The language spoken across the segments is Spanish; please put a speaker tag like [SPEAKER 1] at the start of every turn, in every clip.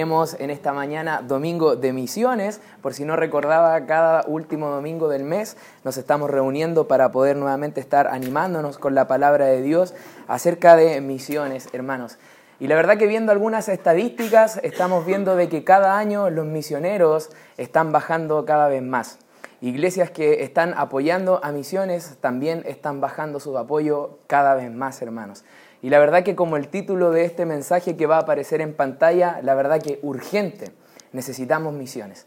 [SPEAKER 1] Tenemos en esta mañana domingo de misiones, por si no recordaba, cada último domingo del mes nos estamos reuniendo para poder nuevamente estar animándonos con la palabra de Dios acerca de misiones, hermanos. Y la verdad que viendo algunas estadísticas, estamos viendo de que cada año los misioneros están bajando cada vez más. Iglesias que están apoyando a misiones también están bajando su apoyo cada vez más, hermanos. Y la verdad que como el título de este mensaje que va a aparecer en pantalla, la verdad que urgente, necesitamos misiones.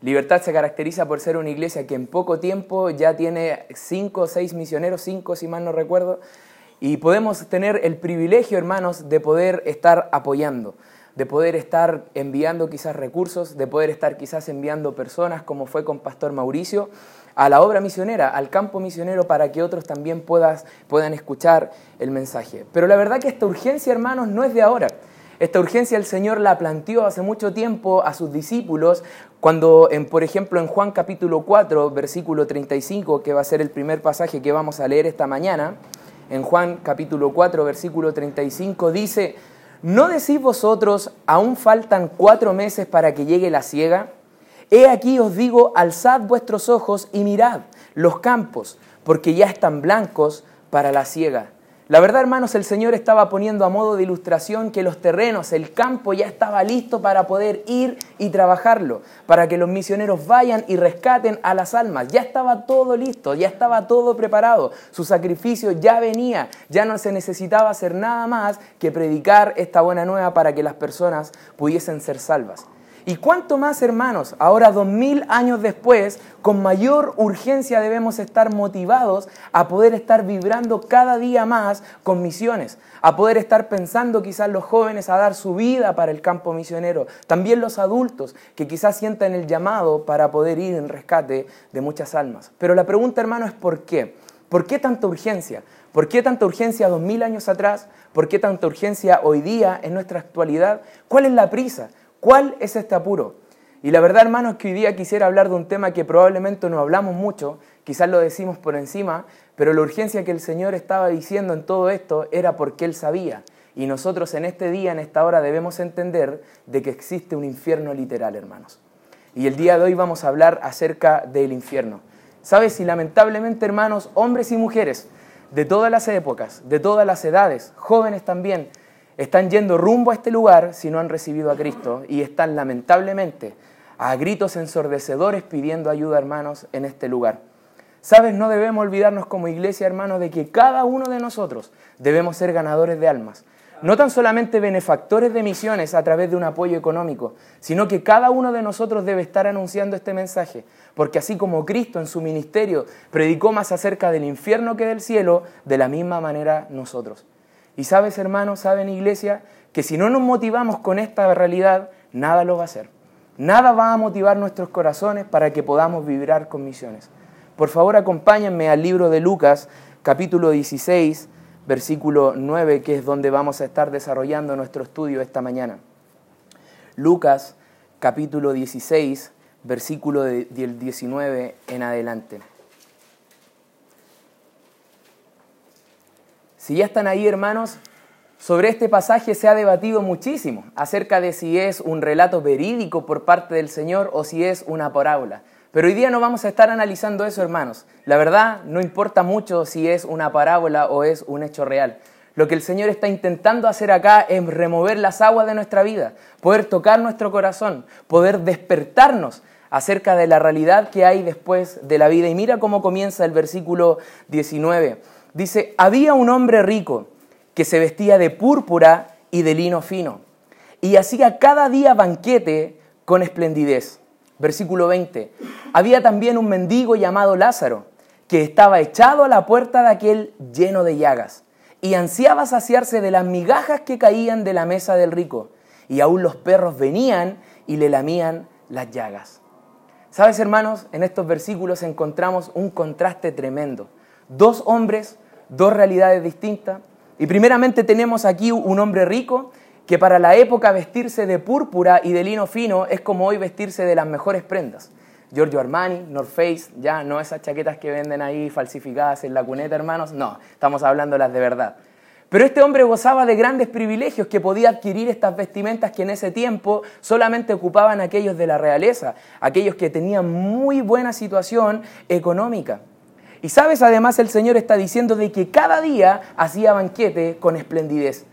[SPEAKER 1] Libertad se caracteriza por ser una iglesia que en poco tiempo ya tiene cinco o seis misioneros, cinco si mal no recuerdo, y podemos tener el privilegio, hermanos, de poder estar apoyando, de poder estar enviando quizás recursos, de poder estar quizás enviando personas, como fue con Pastor Mauricio, a la obra misionera, al campo misionero, para que otros también puedas, puedan escuchar el mensaje. Pero la verdad que esta urgencia, hermanos, no es de ahora. Esta urgencia el Señor la planteó hace mucho tiempo a sus discípulos, cuando, en, por ejemplo, en Juan capítulo 4, versículo 35, que va a ser el primer pasaje que vamos a leer esta mañana, en Juan capítulo 4, versículo 35, dice, ¿no decís vosotros, aún faltan cuatro meses para que llegue la ciega? He aquí os digo, alzad vuestros ojos y mirad los campos, porque ya están blancos para la siega. La verdad, hermanos, el Señor estaba poniendo a modo de ilustración que los terrenos, el campo ya estaba listo para poder ir y trabajarlo, para que los misioneros vayan y rescaten a las almas. Ya estaba todo listo, ya estaba todo preparado. Su sacrificio ya venía, ya no se necesitaba hacer nada más que predicar esta buena nueva para que las personas pudiesen ser salvas. Y cuánto más, hermanos, ahora dos mil años después, con mayor urgencia debemos estar motivados a poder estar vibrando cada día más con misiones, a poder estar pensando quizás los jóvenes a dar su vida para el campo misionero, también los adultos que quizás sientan el llamado para poder ir en rescate de muchas almas. Pero la pregunta, hermano, es ¿por qué? ¿Por qué tanta urgencia? ¿Por qué tanta urgencia dos mil años atrás? ¿Por qué tanta urgencia hoy día en nuestra actualidad? ¿Cuál es la prisa? ¿Cuál es este apuro? Y la verdad, hermanos, que hoy día quisiera hablar de un tema que probablemente no hablamos mucho, quizás lo decimos por encima, pero la urgencia que el Señor estaba diciendo en todo esto era porque Él sabía. Y nosotros en este día, en esta hora, debemos entender de que existe un infierno literal, hermanos. Y el día de hoy vamos a hablar acerca del infierno. ¿Sabes? Y lamentablemente, hermanos, hombres y mujeres de todas las épocas, de todas las edades, jóvenes también, están yendo rumbo a este lugar si no han recibido a Cristo y están lamentablemente a gritos ensordecedores pidiendo ayuda, hermanos, en este lugar. Sabes, no debemos olvidarnos como iglesia, hermanos, de que cada uno de nosotros debemos ser ganadores de almas. No tan solamente benefactores de misiones a través de un apoyo económico, sino que cada uno de nosotros debe estar anunciando este mensaje, porque así como Cristo en su ministerio predicó más acerca del infierno que del cielo, de la misma manera nosotros. Y sabes, hermano, saben, iglesia, que si no nos motivamos con esta realidad, nada lo va a hacer. Nada va a motivar nuestros corazones para que podamos vibrar con misiones. Por favor, acompáñenme al libro de Lucas, capítulo 16, versículo 9, que es donde vamos a estar desarrollando nuestro estudio esta mañana. Lucas, capítulo 16, versículo del 19 en adelante. Si ya están ahí, hermanos, sobre este pasaje se ha debatido muchísimo acerca de si es un relato verídico por parte del Señor o si es una parábola. Pero hoy día no vamos a estar analizando eso, hermanos. La verdad, no importa mucho si es una parábola o es un hecho real. Lo que el Señor está intentando hacer acá es remover las aguas de nuestra vida, poder tocar nuestro corazón, poder despertarnos acerca de la realidad que hay después de la vida. Y mira cómo comienza el versículo 19. Dice, había un hombre rico que se vestía de púrpura y de lino fino y hacía cada día banquete con esplendidez. Versículo 20. Había también un mendigo llamado Lázaro que estaba echado a la puerta de aquel lleno de llagas y ansiaba saciarse de las migajas que caían de la mesa del rico y aún los perros venían y le lamían las llagas. Sabes, hermanos, en estos versículos encontramos un contraste tremendo. Dos hombres dos realidades distintas. Y primeramente tenemos aquí un hombre rico que para la época vestirse de púrpura y de lino fino es como hoy vestirse de las mejores prendas. Giorgio Armani, North Face, ya no esas chaquetas que venden ahí falsificadas en la cuneta, hermanos, no, estamos hablando las de verdad. Pero este hombre gozaba de grandes privilegios que podía adquirir estas vestimentas que en ese tiempo solamente ocupaban aquellos de la realeza, aquellos que tenían muy buena situación económica. Y sabes, además el Señor está diciendo de que cada día hacía banquete con esplendidez.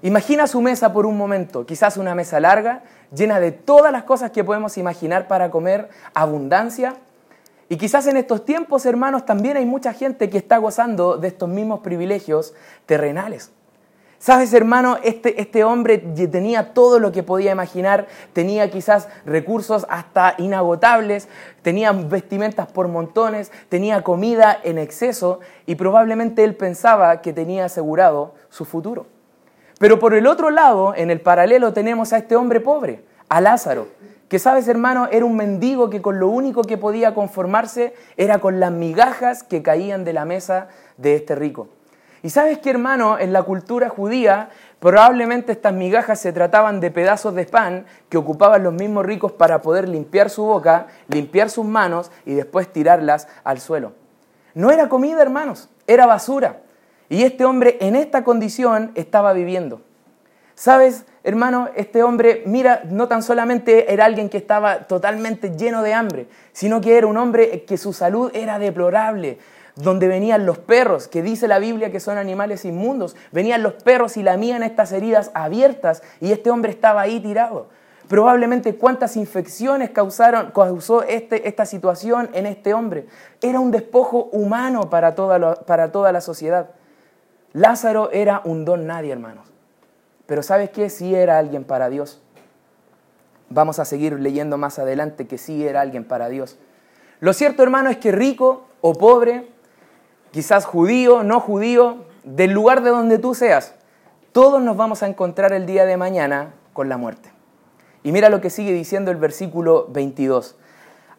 [SPEAKER 1] Imagina su mesa por un momento, quizás una mesa larga, llena de todas las cosas que podemos imaginar para comer, abundancia. Y quizás en estos tiempos, hermanos, también hay mucha gente que está gozando de estos mismos privilegios terrenales. Sabes, hermano, este, este hombre tenía todo lo que podía imaginar, tenía quizás recursos hasta inagotables, tenía vestimentas por montones, tenía comida en exceso y probablemente él pensaba que tenía asegurado su futuro. Pero por el otro lado, en el paralelo, tenemos a este hombre pobre, a Lázaro, que sabes hermano, era un mendigo que con lo único que podía conformarse era con las migajas que caían de la mesa de este rico. Y sabes que hermano, en la cultura judía probablemente estas migajas se trataban de pedazos de pan que ocupaban los mismos ricos para poder limpiar su boca, limpiar sus manos y después tirarlas al suelo. No era comida, hermanos, era basura. Y este hombre en esta condición estaba viviendo. ¿Sabes, hermano? Este hombre, mira, no tan solamente era alguien que estaba totalmente lleno de hambre, sino que era un hombre que su salud era deplorable, donde venían los perros, que dice la Biblia que son animales inmundos, venían los perros y lamían estas heridas abiertas y este hombre estaba ahí tirado. Probablemente cuántas infecciones causaron, causó este, esta situación en este hombre. Era un despojo humano para toda, para toda la sociedad. Lázaro era un don nadie, hermanos. Pero ¿sabes qué? Sí era alguien para Dios. Vamos a seguir leyendo más adelante que sí era alguien para Dios. Lo cierto, hermano, es que rico o pobre, quizás judío, no judío, del lugar de donde tú seas, todos nos vamos a encontrar el día de mañana con la muerte. Y mira lo que sigue diciendo el versículo 22.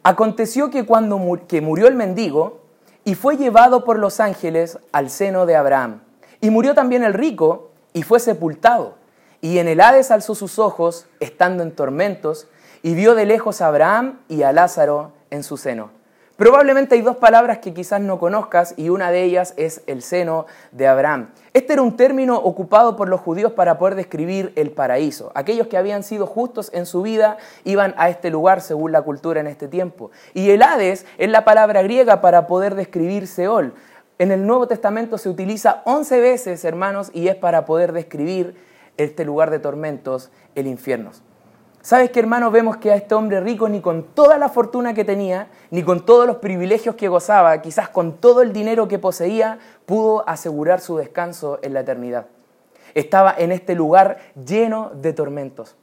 [SPEAKER 1] Aconteció que cuando que murió el mendigo y fue llevado por los ángeles al seno de Abraham. Y murió también el rico y fue sepultado. Y en el Hades alzó sus ojos, estando en tormentos, y vio de lejos a Abraham y a Lázaro en su seno. Probablemente hay dos palabras que quizás no conozcas y una de ellas es el seno de Abraham. Este era un término ocupado por los judíos para poder describir el paraíso. Aquellos que habían sido justos en su vida iban a este lugar según la cultura en este tiempo. Y el Hades es la palabra griega para poder describir Seol. En el Nuevo Testamento se utiliza 11 veces, hermanos, y es para poder describir este lugar de tormentos, el infierno. ¿Sabes qué, hermanos? Vemos que a este hombre rico, ni con toda la fortuna que tenía, ni con todos los privilegios que gozaba, quizás con todo el dinero que poseía, pudo asegurar su descanso en la eternidad. Estaba en este lugar lleno de tormentos.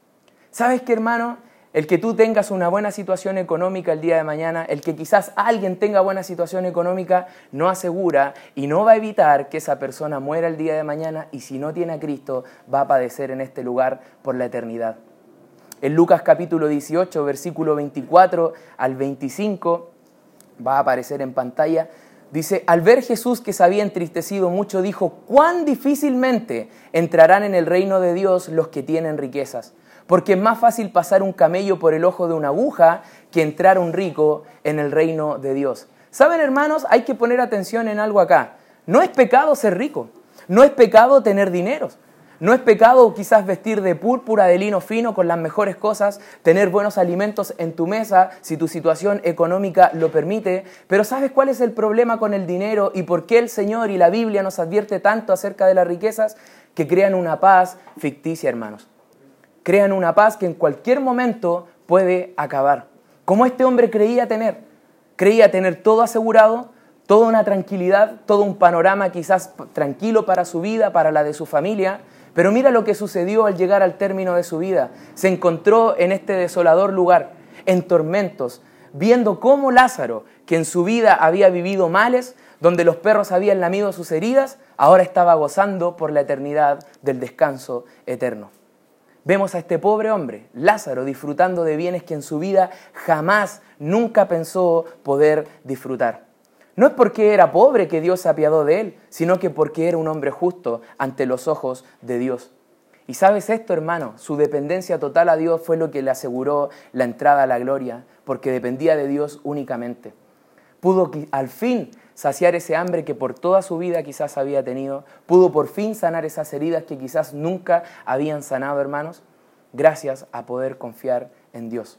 [SPEAKER 1] ¿Sabes qué, hermano? el que tú tengas una buena situación económica el día de mañana, el que quizás alguien tenga buena situación económica, no asegura y no va a evitar que esa persona muera el día de mañana y si no tiene a Cristo va a padecer en este lugar por la eternidad. En Lucas capítulo 18, versículo 24 al 25, va a aparecer en pantalla, dice, al ver Jesús que se había entristecido mucho, dijo, cuán difícilmente entrarán en el reino de Dios los que tienen riquezas porque es más fácil pasar un camello por el ojo de una aguja que entrar un rico en el reino de Dios. Saben, hermanos, hay que poner atención en algo acá. No es pecado ser rico, no es pecado tener dineros. No es pecado quizás vestir de púrpura, de lino fino, con las mejores cosas, tener buenos alimentos en tu mesa, si tu situación económica lo permite. Pero ¿sabes cuál es el problema con el dinero y por qué el Señor y la Biblia nos advierte tanto acerca de las riquezas? Que crean una paz ficticia, hermanos crean una paz que en cualquier momento puede acabar. Como este hombre creía tener, creía tener todo asegurado, toda una tranquilidad, todo un panorama quizás tranquilo para su vida, para la de su familia, pero mira lo que sucedió al llegar al término de su vida. Se encontró en este desolador lugar, en tormentos, viendo cómo Lázaro, que en su vida había vivido males, donde los perros habían lamido sus heridas, ahora estaba gozando por la eternidad del descanso eterno. Vemos a este pobre hombre, Lázaro, disfrutando de bienes que en su vida jamás, nunca pensó poder disfrutar. No es porque era pobre que Dios se apiadó de él, sino que porque era un hombre justo ante los ojos de Dios. Y sabes esto, hermano, su dependencia total a Dios fue lo que le aseguró la entrada a la gloria, porque dependía de Dios únicamente. Pudo al fin saciar ese hambre que por toda su vida quizás había tenido, pudo por fin sanar esas heridas que quizás nunca habían sanado, hermanos, gracias a poder confiar en Dios.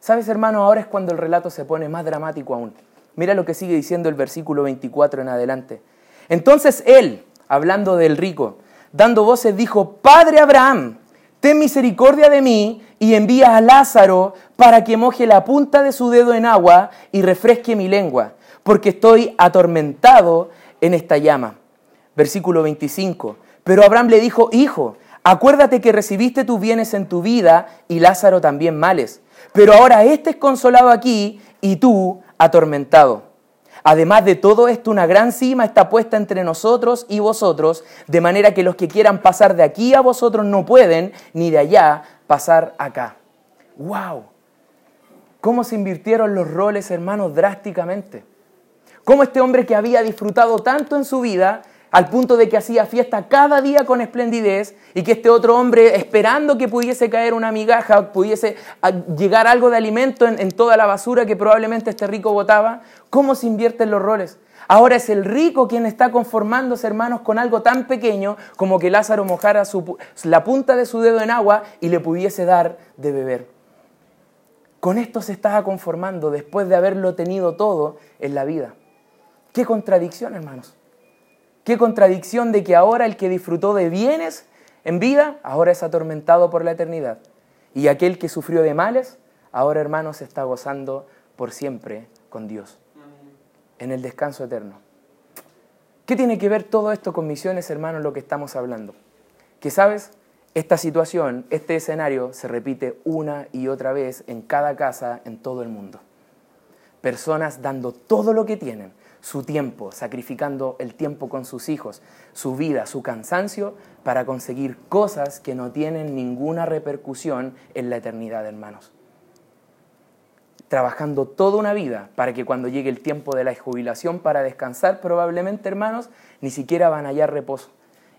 [SPEAKER 1] ¿Sabes, hermano? Ahora es cuando el relato se pone más dramático aún. Mira lo que sigue diciendo el versículo 24 en adelante. Entonces él, hablando del rico, dando voces, dijo, Padre Abraham, ten misericordia de mí y envía a Lázaro para que moje la punta de su dedo en agua y refresque mi lengua, porque estoy atormentado en esta llama. Versículo 25. Pero Abraham le dijo, Hijo, acuérdate que recibiste tus bienes en tu vida y Lázaro también males. Pero ahora éste es consolado aquí y tú atormentado. Además de todo esto, una gran cima está puesta entre nosotros y vosotros, de manera que los que quieran pasar de aquí a vosotros no pueden, ni de allá pasar acá. ¡Wow! ¿Cómo se invirtieron los roles, hermanos, drásticamente? ¿Cómo este hombre que había disfrutado tanto en su vida al punto de que hacía fiesta cada día con esplendidez y que este otro hombre, esperando que pudiese caer una migaja, pudiese ah, llegar algo de alimento en, toda la basura que probablemente este rico botaba, ¿cómo se invierten los roles? Ahora es el rico quien está conformándose, hermanos, con algo tan pequeño como que Lázaro mojara la punta de su dedo en agua y le pudiese dar de beber. Con esto se estaba conformando después de haberlo tenido todo en la vida. Qué contradicción, hermanos. Qué contradicción de que ahora el que disfrutó de bienes en vida, ahora es atormentado por la eternidad. Y aquel que sufrió de males, ahora hermanos está gozando por siempre con Dios, en el descanso eterno. ¿Qué tiene que ver todo esto con misiones, hermanos, lo que estamos hablando? Que sabes, esta situación, este escenario se repite una y otra vez en cada casa en todo el mundo. Personas dando todo lo que tienen, su tiempo, sacrificando el tiempo con sus hijos, su vida, su cansancio, para conseguir cosas que no tienen ninguna repercusión en la eternidad, hermanos. Trabajando toda una vida para que cuando llegue el tiempo de la jubilación para descansar, probablemente, hermanos, ni siquiera van a hallar reposo.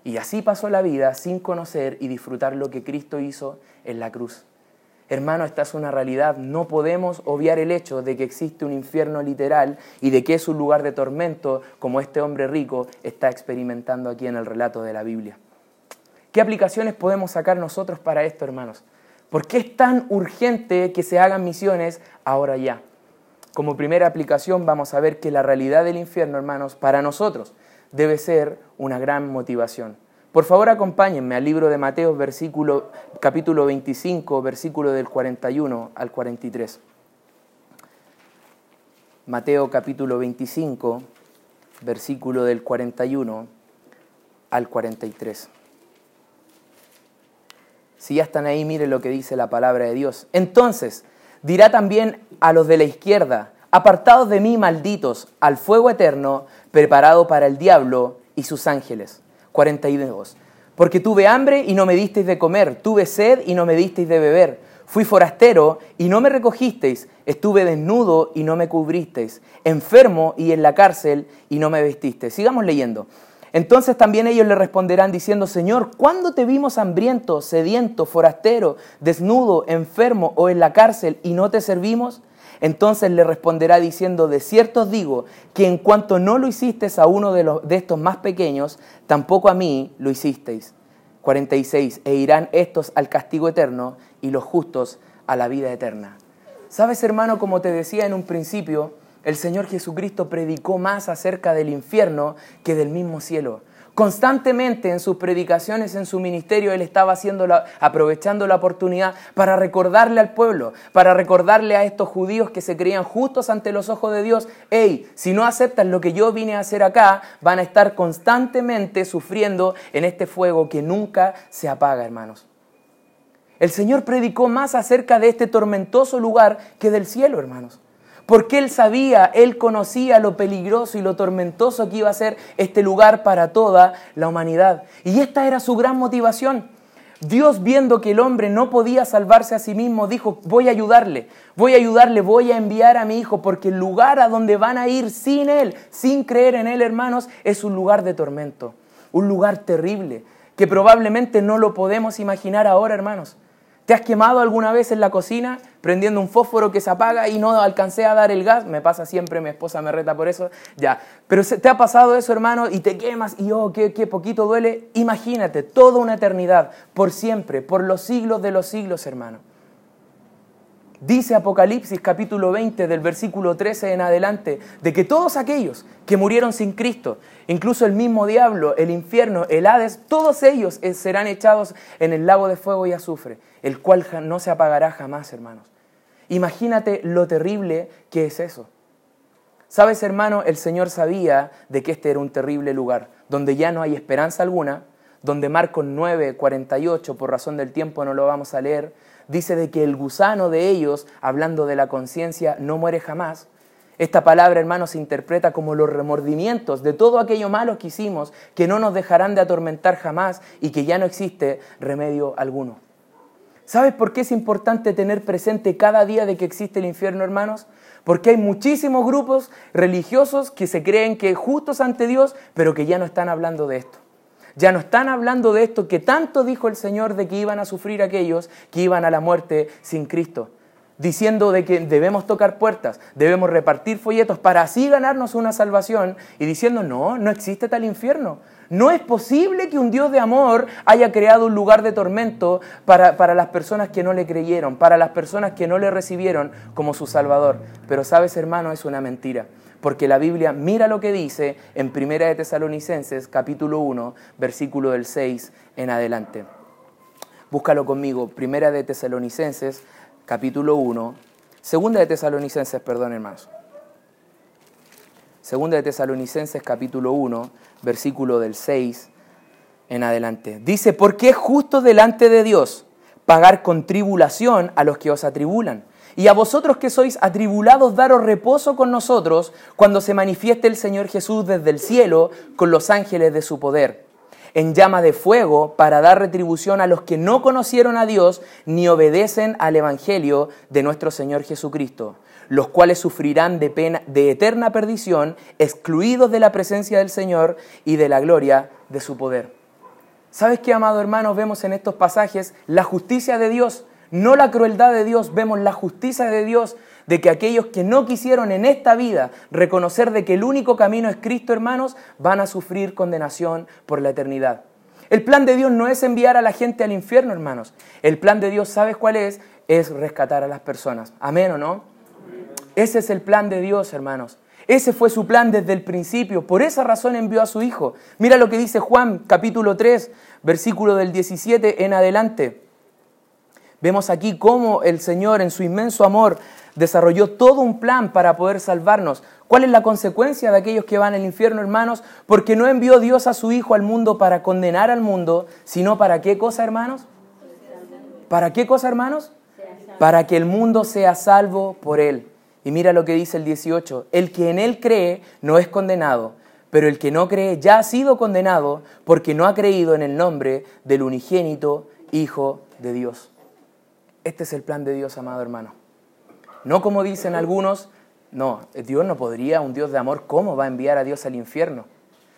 [SPEAKER 1] Y así pasó la vida sin conocer y disfrutar lo que Cristo hizo en la cruz. Hermano, esta es una realidad. No podemos obviar el hecho de que existe un infierno literal y de que es un lugar de tormento como este hombre rico está experimentando aquí en el relato de la Biblia. ¿Qué aplicaciones podemos sacar nosotros para esto, hermanos? ¿Por qué es tan urgente que se hagan misiones ahora ya? Como primera aplicación vamos a ver que la realidad del infierno, hermanos, para nosotros debe ser una gran motivación. Por favor, acompáñenme al libro de Mateo, versículo, capítulo 25, versículo del 41 al 43. Mateo capítulo 25, versículo del 41 al 43. Si ya están ahí, miren lo que dice la palabra de Dios. Entonces, dirá también a los de la izquierda, apartados de mí, malditos, al fuego eterno, preparado para el diablo y sus ángeles. 42. Porque tuve hambre y no me disteis de comer, tuve sed y no me disteis de beber, fui forastero y no me recogisteis, estuve desnudo y no me cubristeis, enfermo y en la cárcel y no me vestisteis. Sigamos leyendo. Entonces también ellos le responderán diciendo, Señor, ¿cuándo te vimos hambriento, sediento, forastero, desnudo, enfermo o en la cárcel y no te servimos? Entonces le responderá diciendo, de cierto os digo, que en cuanto no lo hicisteis a uno de, los, de estos más pequeños, tampoco a mí lo hicisteis. 46. E irán estos al castigo eterno y los justos a la vida eterna. Sabes, hermano, como te decía en un principio, el Señor Jesucristo predicó más acerca del infierno que del mismo cielo. Constantemente en sus predicaciones, en su ministerio, él estaba haciendo aprovechando la oportunidad para recordarle al pueblo, para recordarle a estos judíos que se creían justos ante los ojos de Dios, hey, si no aceptan lo que yo vine a hacer acá, van a estar constantemente sufriendo en este fuego que nunca se apaga, hermanos. El Señor predicó más acerca de este tormentoso lugar que del cielo, hermanos porque él sabía, él conocía lo peligroso y lo tormentoso que iba a ser este lugar para toda la humanidad. Y esta era su gran motivación. Dios viendo que el hombre no podía salvarse a sí mismo, dijo, voy a ayudarle, voy a ayudarle, voy a enviar a mi hijo, porque el lugar a donde van a ir sin él, sin creer en él, hermanos, es un lugar de tormento, un lugar terrible, que probablemente no lo podemos imaginar ahora, hermanos. ¿Te has quemado alguna vez en la cocina prendiendo un fósforo que se apaga y no alcancé a dar el gas? Me pasa siempre, mi esposa me reta por eso. Ya. Pero ¿te ha pasado eso, hermano? Y te quemas y oh, qué, qué poquito duele. Imagínate, toda una eternidad, por siempre, por los siglos de los siglos, hermano. Dice Apocalipsis capítulo 20 del versículo 13 en adelante, de que todos aquellos que murieron sin Cristo, incluso el mismo diablo, el infierno, el Hades, todos ellos serán echados en el lago de fuego y azufre, el cual no se apagará jamás, hermanos. Imagínate lo terrible que es eso. Sabes, hermano, el Señor sabía de que este era un terrible lugar, donde ya no hay esperanza alguna, donde Marcos 9, 48, por razón del tiempo no lo vamos a leer, dice de que el gusano de ellos, hablando de la conciencia, no muere jamás. Esta palabra, hermano, se interpreta como los remordimientos de todo aquello malo que hicimos, que no nos dejarán de atormentar jamás y que ya no existe remedio alguno. ¿Sabes por qué es importante tener presente cada día de que existe el infierno, hermanos? Porque hay muchísimos grupos religiosos que se creen que justos ante Dios, pero que ya no están hablando de esto. Ya no están hablando de esto que tanto dijo el Señor de que iban a sufrir aquellos que iban a la muerte sin Cristo. Diciendo de que debemos tocar puertas, debemos repartir folletos para así ganarnos una salvación y diciendo, no, no existe tal infierno. No es posible que un Dios de amor haya creado un lugar de tormento para, para, las personas que no le creyeron, para las personas que no le recibieron como su Salvador. Pero sabes, hermano, es una mentira porque la Biblia mira lo que dice en Primera de Tesalonicenses capítulo 1, versículo del 6 en adelante. Búscalo conmigo, Primera de Tesalonicenses capítulo 1, Segunda de Tesalonicenses, perdón hermanos. Segunda de Tesalonicenses capítulo 1, versículo del 6 en adelante. Dice, porque es justo delante de Dios pagar con tribulación a los que os atribulan y a vosotros que sois atribulados, daros reposo con nosotros cuando se manifieste el Señor Jesús desde el cielo con los ángeles de su poder, en llama de fuego para dar retribución a los que no conocieron a Dios ni obedecen al Evangelio de nuestro Señor Jesucristo, los cuales sufrirán de, pena, de eterna perdición, excluidos de la presencia del Señor y de la gloria de su poder. ¿Sabes qué, amado hermano? Vemos en estos pasajes la justicia de Dios no la crueldad de Dios, vemos la justicia de Dios de que aquellos que no quisieron en esta vida reconocer de que el único camino es Cristo, hermanos, van a sufrir condenación por la eternidad. El plan de Dios no es enviar a la gente al infierno, hermanos. El plan de Dios, ¿sabes cuál es? Es rescatar a las personas. Amén o no? Ese es el plan de Dios, hermanos. Ese fue su plan desde el principio. Por esa razón envió a su Hijo. Mira lo que dice Juan capítulo 3, versículo del 17 en adelante. Vemos aquí cómo el Señor en su inmenso amor desarrolló todo un plan para poder salvarnos. ¿Cuál es la consecuencia de aquellos que van al infierno, hermanos? Porque no envió Dios a su Hijo al mundo para condenar al mundo, sino para qué cosa, hermanos? ¿Para qué cosa, hermanos? Para que el mundo sea salvo por Él. Y mira lo que dice el 18, el que en Él cree no es condenado, pero el que no cree ya ha sido condenado porque no ha creído en el nombre del unigénito Hijo de Dios. Este es el plan de Dios, amado hermano. No como dicen algunos, no, Dios no podría, un Dios de amor, ¿cómo va a enviar a Dios al infierno?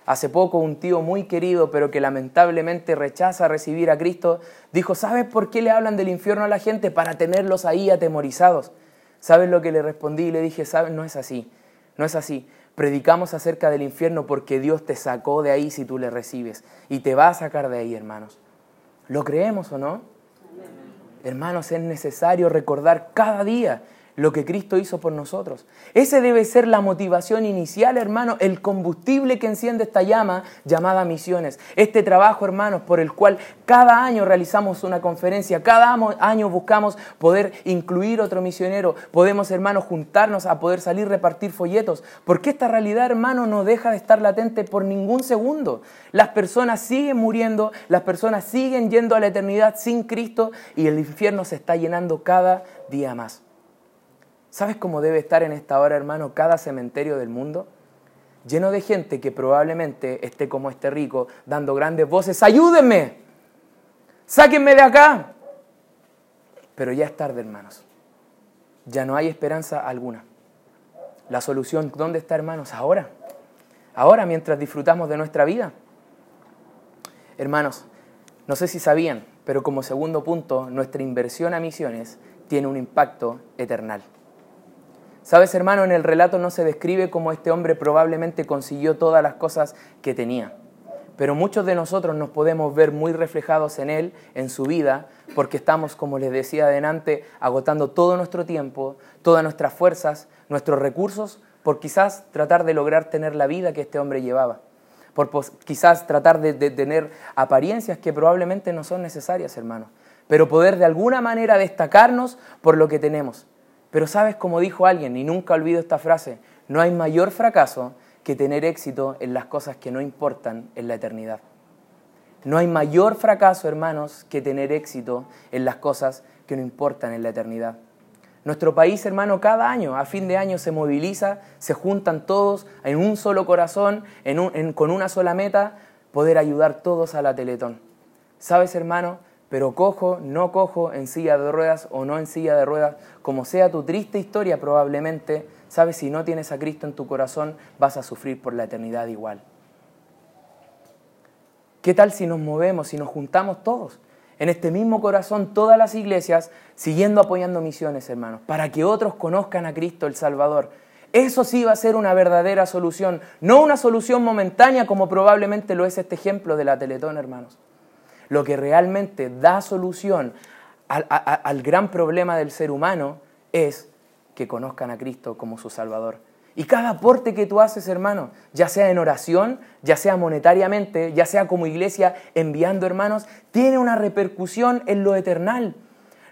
[SPEAKER 1] Hace poco un tío muy querido, pero que lamentablemente rechaza recibir a Cristo, dijo, ¿sabes por qué le hablan del infierno a la gente? Para tenerlos ahí atemorizados. ¿Sabes lo que le respondí? Y le dije, ¿sabes? No es así, no es así. Predicamos acerca del infierno porque Dios te sacó de ahí si tú le recibes. Y te va a sacar de ahí, hermanos. ¿Lo creemos o no? Hermanos, es necesario recordar cada día lo que Cristo hizo por nosotros. Ese debe ser la motivación inicial, hermano, el combustible que enciende esta llama llamada misiones. Este trabajo, hermanos, por el cual cada año realizamos una conferencia, cada año buscamos poder incluir otro misionero, podemos, hermanos, juntarnos a poder salir repartir folletos, porque esta realidad, hermano, no deja de estar latente por ningún segundo. Las personas siguen muriendo, las personas siguen yendo a la eternidad sin Cristo y el infierno se está llenando cada día más. ¿Sabes cómo debe estar en esta hora, hermano, cada cementerio del mundo? Lleno de gente que probablemente esté como este rico, dando grandes voces, ayúdenme, sáquenme de acá. Pero ya es tarde, hermanos. Ya no hay esperanza alguna. La solución, ¿dónde está, hermanos? Ahora. Ahora, mientras disfrutamos de nuestra vida. Hermanos, no sé si sabían, pero como segundo punto, nuestra inversión a misiones tiene un impacto eternal. Sabes, hermano, en el relato no se describe cómo este hombre probablemente consiguió todas las cosas que tenía, pero muchos de nosotros nos podemos ver muy reflejados en él, en su vida, porque estamos, como les decía adelante, agotando todo nuestro tiempo, todas nuestras fuerzas, nuestros recursos, por quizás tratar de lograr tener la vida que este hombre llevaba, por quizás tratar de, de tener apariencias que probablemente no son necesarias, hermano, pero poder de alguna manera destacarnos por lo que tenemos. Pero sabes, como dijo alguien, y nunca olvido esta frase, no hay mayor fracaso que tener éxito en las cosas que no importan en la eternidad. No hay mayor fracaso, hermanos, que tener éxito en las cosas que no importan en la eternidad. Nuestro país, hermano, cada año, a fin de año, se moviliza, se juntan todos en un solo corazón, con una sola meta, poder ayudar todos a la Teletón. ¿Sabes, hermano? Pero cojo, no cojo, en silla de ruedas o no en silla de ruedas, como sea tu triste historia probablemente, sabes, si no tienes a Cristo en tu corazón, vas a sufrir por la eternidad igual. ¿Qué tal si nos movemos, si nos juntamos todos? En este mismo corazón, todas las iglesias, siguiendo apoyando misiones, hermanos, para que otros conozcan a Cristo el Salvador. Eso sí va a ser una verdadera solución, no una solución momentánea como probablemente lo es este ejemplo de la Teletón, hermanos lo que realmente da solución al, gran problema del ser humano es que conozcan a Cristo como su Salvador. Y cada aporte que tú haces, hermano, ya sea en oración, ya sea monetariamente, ya sea como iglesia enviando hermanos, tiene una repercusión en lo eternal.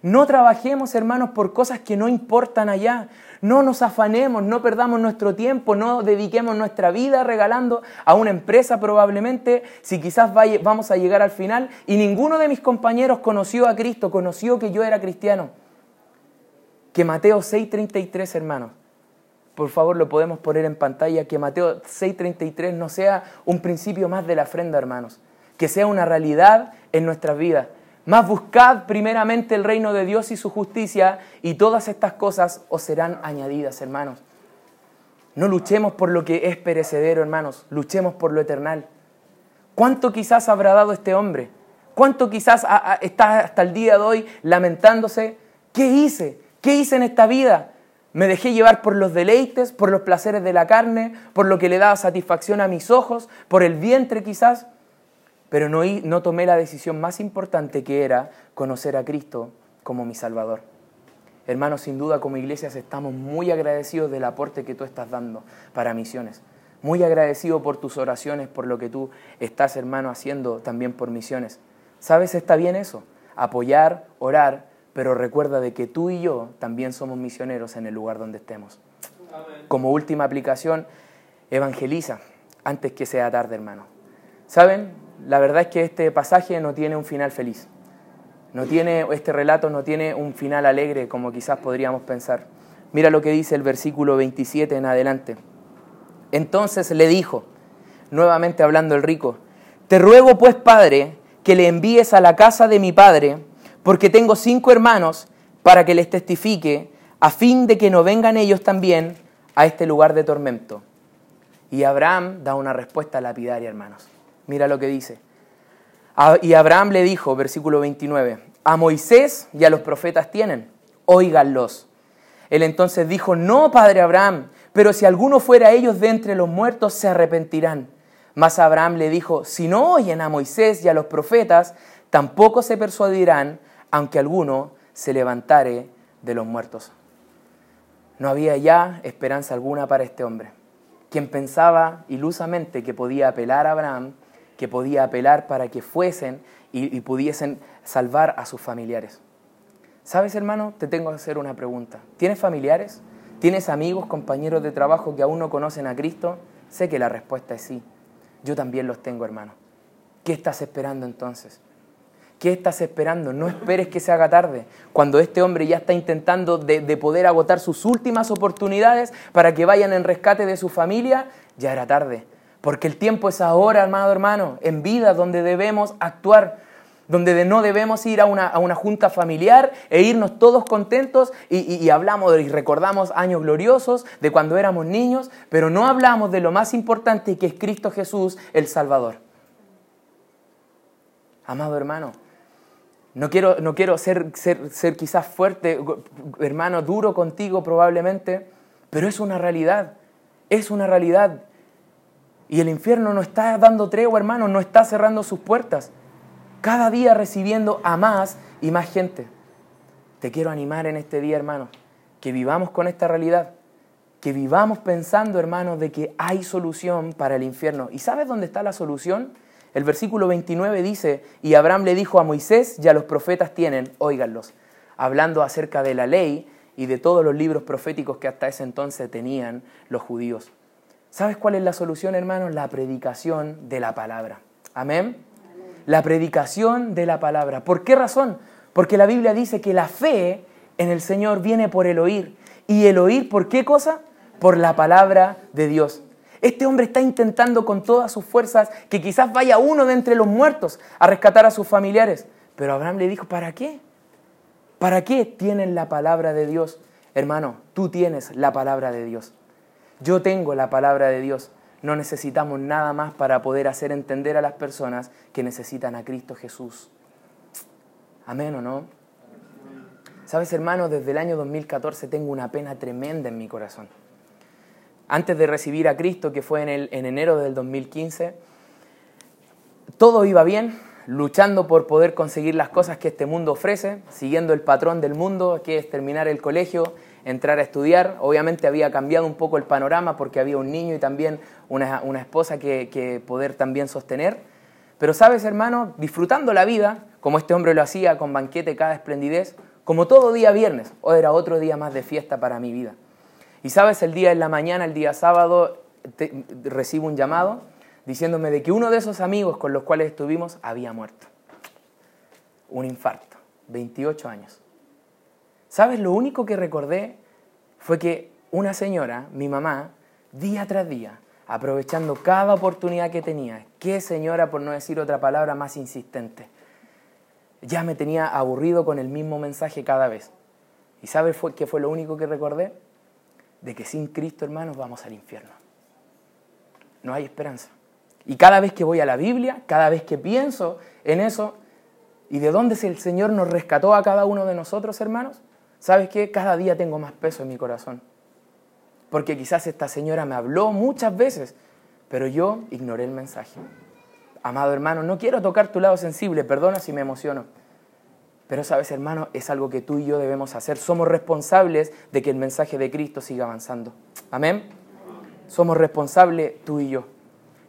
[SPEAKER 1] No trabajemos, hermanos, por cosas que no importan allá. No nos afanemos, no perdamos nuestro tiempo, no dediquemos nuestra vida regalando a una empresa probablemente, si quizás vamos a llegar al final y ninguno de mis compañeros conoció a Cristo, conoció que yo era cristiano. Que Mateo 6:33, hermanos, por favor lo podemos poner en pantalla, que Mateo 6:33 no sea un principio más de la ofrenda, hermanos, que sea una realidad en nuestras vidas. Más buscad primeramente el reino de Dios y su justicia y todas estas cosas os serán añadidas, hermanos. No luchemos por lo que es perecedero, hermanos, luchemos por lo eternal. ¿Cuánto quizás habrá dado este hombre? ¿Cuánto quizás está hasta el día de hoy lamentándose? ¿Qué hice? ¿Qué hice en esta vida? Me dejé llevar por los deleites, por los placeres de la carne, por lo que le daba satisfacción a mis ojos, por el vientre quizás pero no, no tomé la decisión más importante que era conocer a Cristo como mi Salvador. Hermanos, sin duda como iglesias estamos muy agradecidos del aporte que tú estás dando para misiones. Muy agradecido por tus oraciones, por lo que tú estás, hermano, haciendo también por misiones. ¿Sabes? Está bien eso, apoyar, orar, pero recuerda de que tú y yo también somos misioneros en el lugar donde estemos. Como última aplicación, evangeliza antes que sea tarde, hermano. ¿Saben? La verdad es que este pasaje no tiene un final feliz. No tiene, este relato no tiene un final alegre como quizás podríamos pensar. Mira lo que dice el versículo 27 en adelante. Entonces le dijo, nuevamente hablando el rico, te ruego pues, Padre, que le envíes a la casa de mi Padre, porque tengo cinco hermanos, para que les testifique, a fin de que no vengan ellos también a este lugar de tormento. Y Abraham da una respuesta lapidaria, hermanos. Mira lo que dice. Y Abraham le dijo, versículo 29, a Moisés y a los profetas tienen, óiganlos. Él entonces dijo, no, padre Abraham, pero si alguno fuera ellos de entre los muertos, se arrepentirán. Mas Abraham le dijo, si no oyen a Moisés y a los profetas, tampoco se persuadirán, aunque alguno se levantare de los muertos. No había ya esperanza alguna para este hombre, quien pensaba ilusamente que podía apelar a Abraham que podía apelar para que fuesen y, pudiesen salvar a sus familiares. ¿Sabes, hermano? Te tengo que hacer una pregunta. ¿Tienes familiares? ¿Tienes amigos, compañeros de trabajo que aún no conocen a Cristo? Sé que la respuesta es sí. Yo también los tengo, hermano. ¿Qué estás esperando entonces? ¿Qué estás esperando? No esperes que se haga tarde. Cuando este hombre ya está intentando de, de, poder agotar sus últimas oportunidades para que vayan en rescate de su familia, ya era tarde. Porque el tiempo es ahora, amado hermano, en vida donde debemos actuar, donde no debemos ir a una, junta familiar e irnos todos contentos y, hablamos y recordamos años gloriosos de cuando éramos niños, pero no hablamos de lo más importante que es Cristo Jesús, el Salvador. Amado hermano, No quiero, no quiero ser, ser, ser quizás fuerte, hermano, duro contigo probablemente, pero es una realidad, es una realidad. Y el infierno no está dando tregua, hermano, no está cerrando sus puertas. Cada día recibiendo a más y más gente. Te quiero animar en este día, hermano, que vivamos con esta realidad, que vivamos pensando, hermano, de que hay solución para el infierno. ¿Y sabes dónde está la solución? El versículo 29 dice, y Abraham le dijo a Moisés, ya los profetas tienen, óiganlos, hablando acerca de la ley y de todos los libros proféticos que hasta ese entonces tenían los judíos. ¿Sabes cuál es la solución, hermanos? La predicación de la palabra. Amén. La predicación de la palabra. ¿Por qué razón? Porque la Biblia dice que la fe en el Señor viene por el oír. ¿Y el oír por qué cosa? Por la palabra de Dios. Este hombre está intentando con todas sus fuerzas que quizás vaya uno de entre los muertos a rescatar a sus familiares. Pero Abraham le dijo, ¿para qué? ¿Para qué tienen la palabra de Dios? Hermano, tú tienes la palabra de Dios. Yo tengo la palabra de Dios. No necesitamos nada más para poder hacer entender a las personas que necesitan a Cristo Jesús. Amén o no? Sabes, hermano, desde el año 2014 tengo una pena tremenda en mi corazón antes de recibir a Cristo, que fue en, enero del 2015, todo iba bien, luchando por poder conseguir las cosas que este mundo ofrece, siguiendo el patrón del mundo, que es terminar el colegio, entrar a estudiar. Obviamente había cambiado un poco el panorama porque había un niño y también una, esposa que, poder también sostener. Pero sabes, hermano, disfrutando la vida, como este hombre lo hacía con banquete cada esplendidez, como todo día viernes, hoy era otro día más de fiesta para mi vida. Y sabes, el día en la mañana, el día sábado, recibo un llamado diciéndome de que uno de esos amigos con los cuales estuvimos había muerto. Un infarto, 28 años. ¿Sabes? Lo único que recordé fue que una señora, mi mamá, día tras día, aprovechando cada oportunidad que tenía, qué señora, por no decir otra palabra más insistente, ya me tenía aburrido con el mismo mensaje cada vez. ¿Y sabes qué fue lo único que recordé? de que sin Cristo, hermanos, vamos al infierno. No hay esperanza. Y cada vez que voy a la Biblia, cada vez que pienso en eso, y de dónde el Señor nos rescató a cada uno de nosotros, hermanos, ¿sabes qué? Cada día tengo más peso en mi corazón. Porque quizás esta señora me habló muchas veces, pero yo ignoré el mensaje. Amado hermano, no quiero tocar tu lado sensible, perdona si me emociono. Pero sabes, hermano, es algo que tú y yo debemos hacer. Somos responsables de que el mensaje de Cristo siga avanzando. Amén. Somos responsables tú y yo.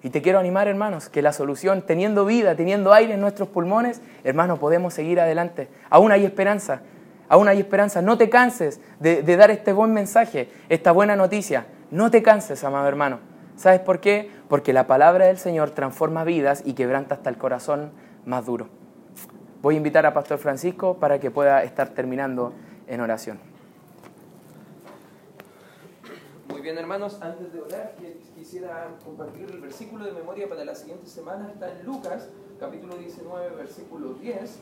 [SPEAKER 1] Y te quiero animar, hermanos, que la solución, teniendo vida, teniendo aire en nuestros pulmones, hermano, podemos seguir adelante. Aún hay esperanza. Aún hay esperanza. No te canses de, de dar este buen mensaje, esta buena noticia. No te canses, amado hermano. ¿Sabes por qué? Porque la palabra del Señor transforma vidas y quebranta hasta el corazón más duro. Voy a invitar a Pastor Francisco para que pueda estar terminando en oración.
[SPEAKER 2] Muy bien, hermanos, antes de orar, quisiera compartir el versículo de memoria para la siguiente semana. Está en Lucas, capítulo 19, versículo 10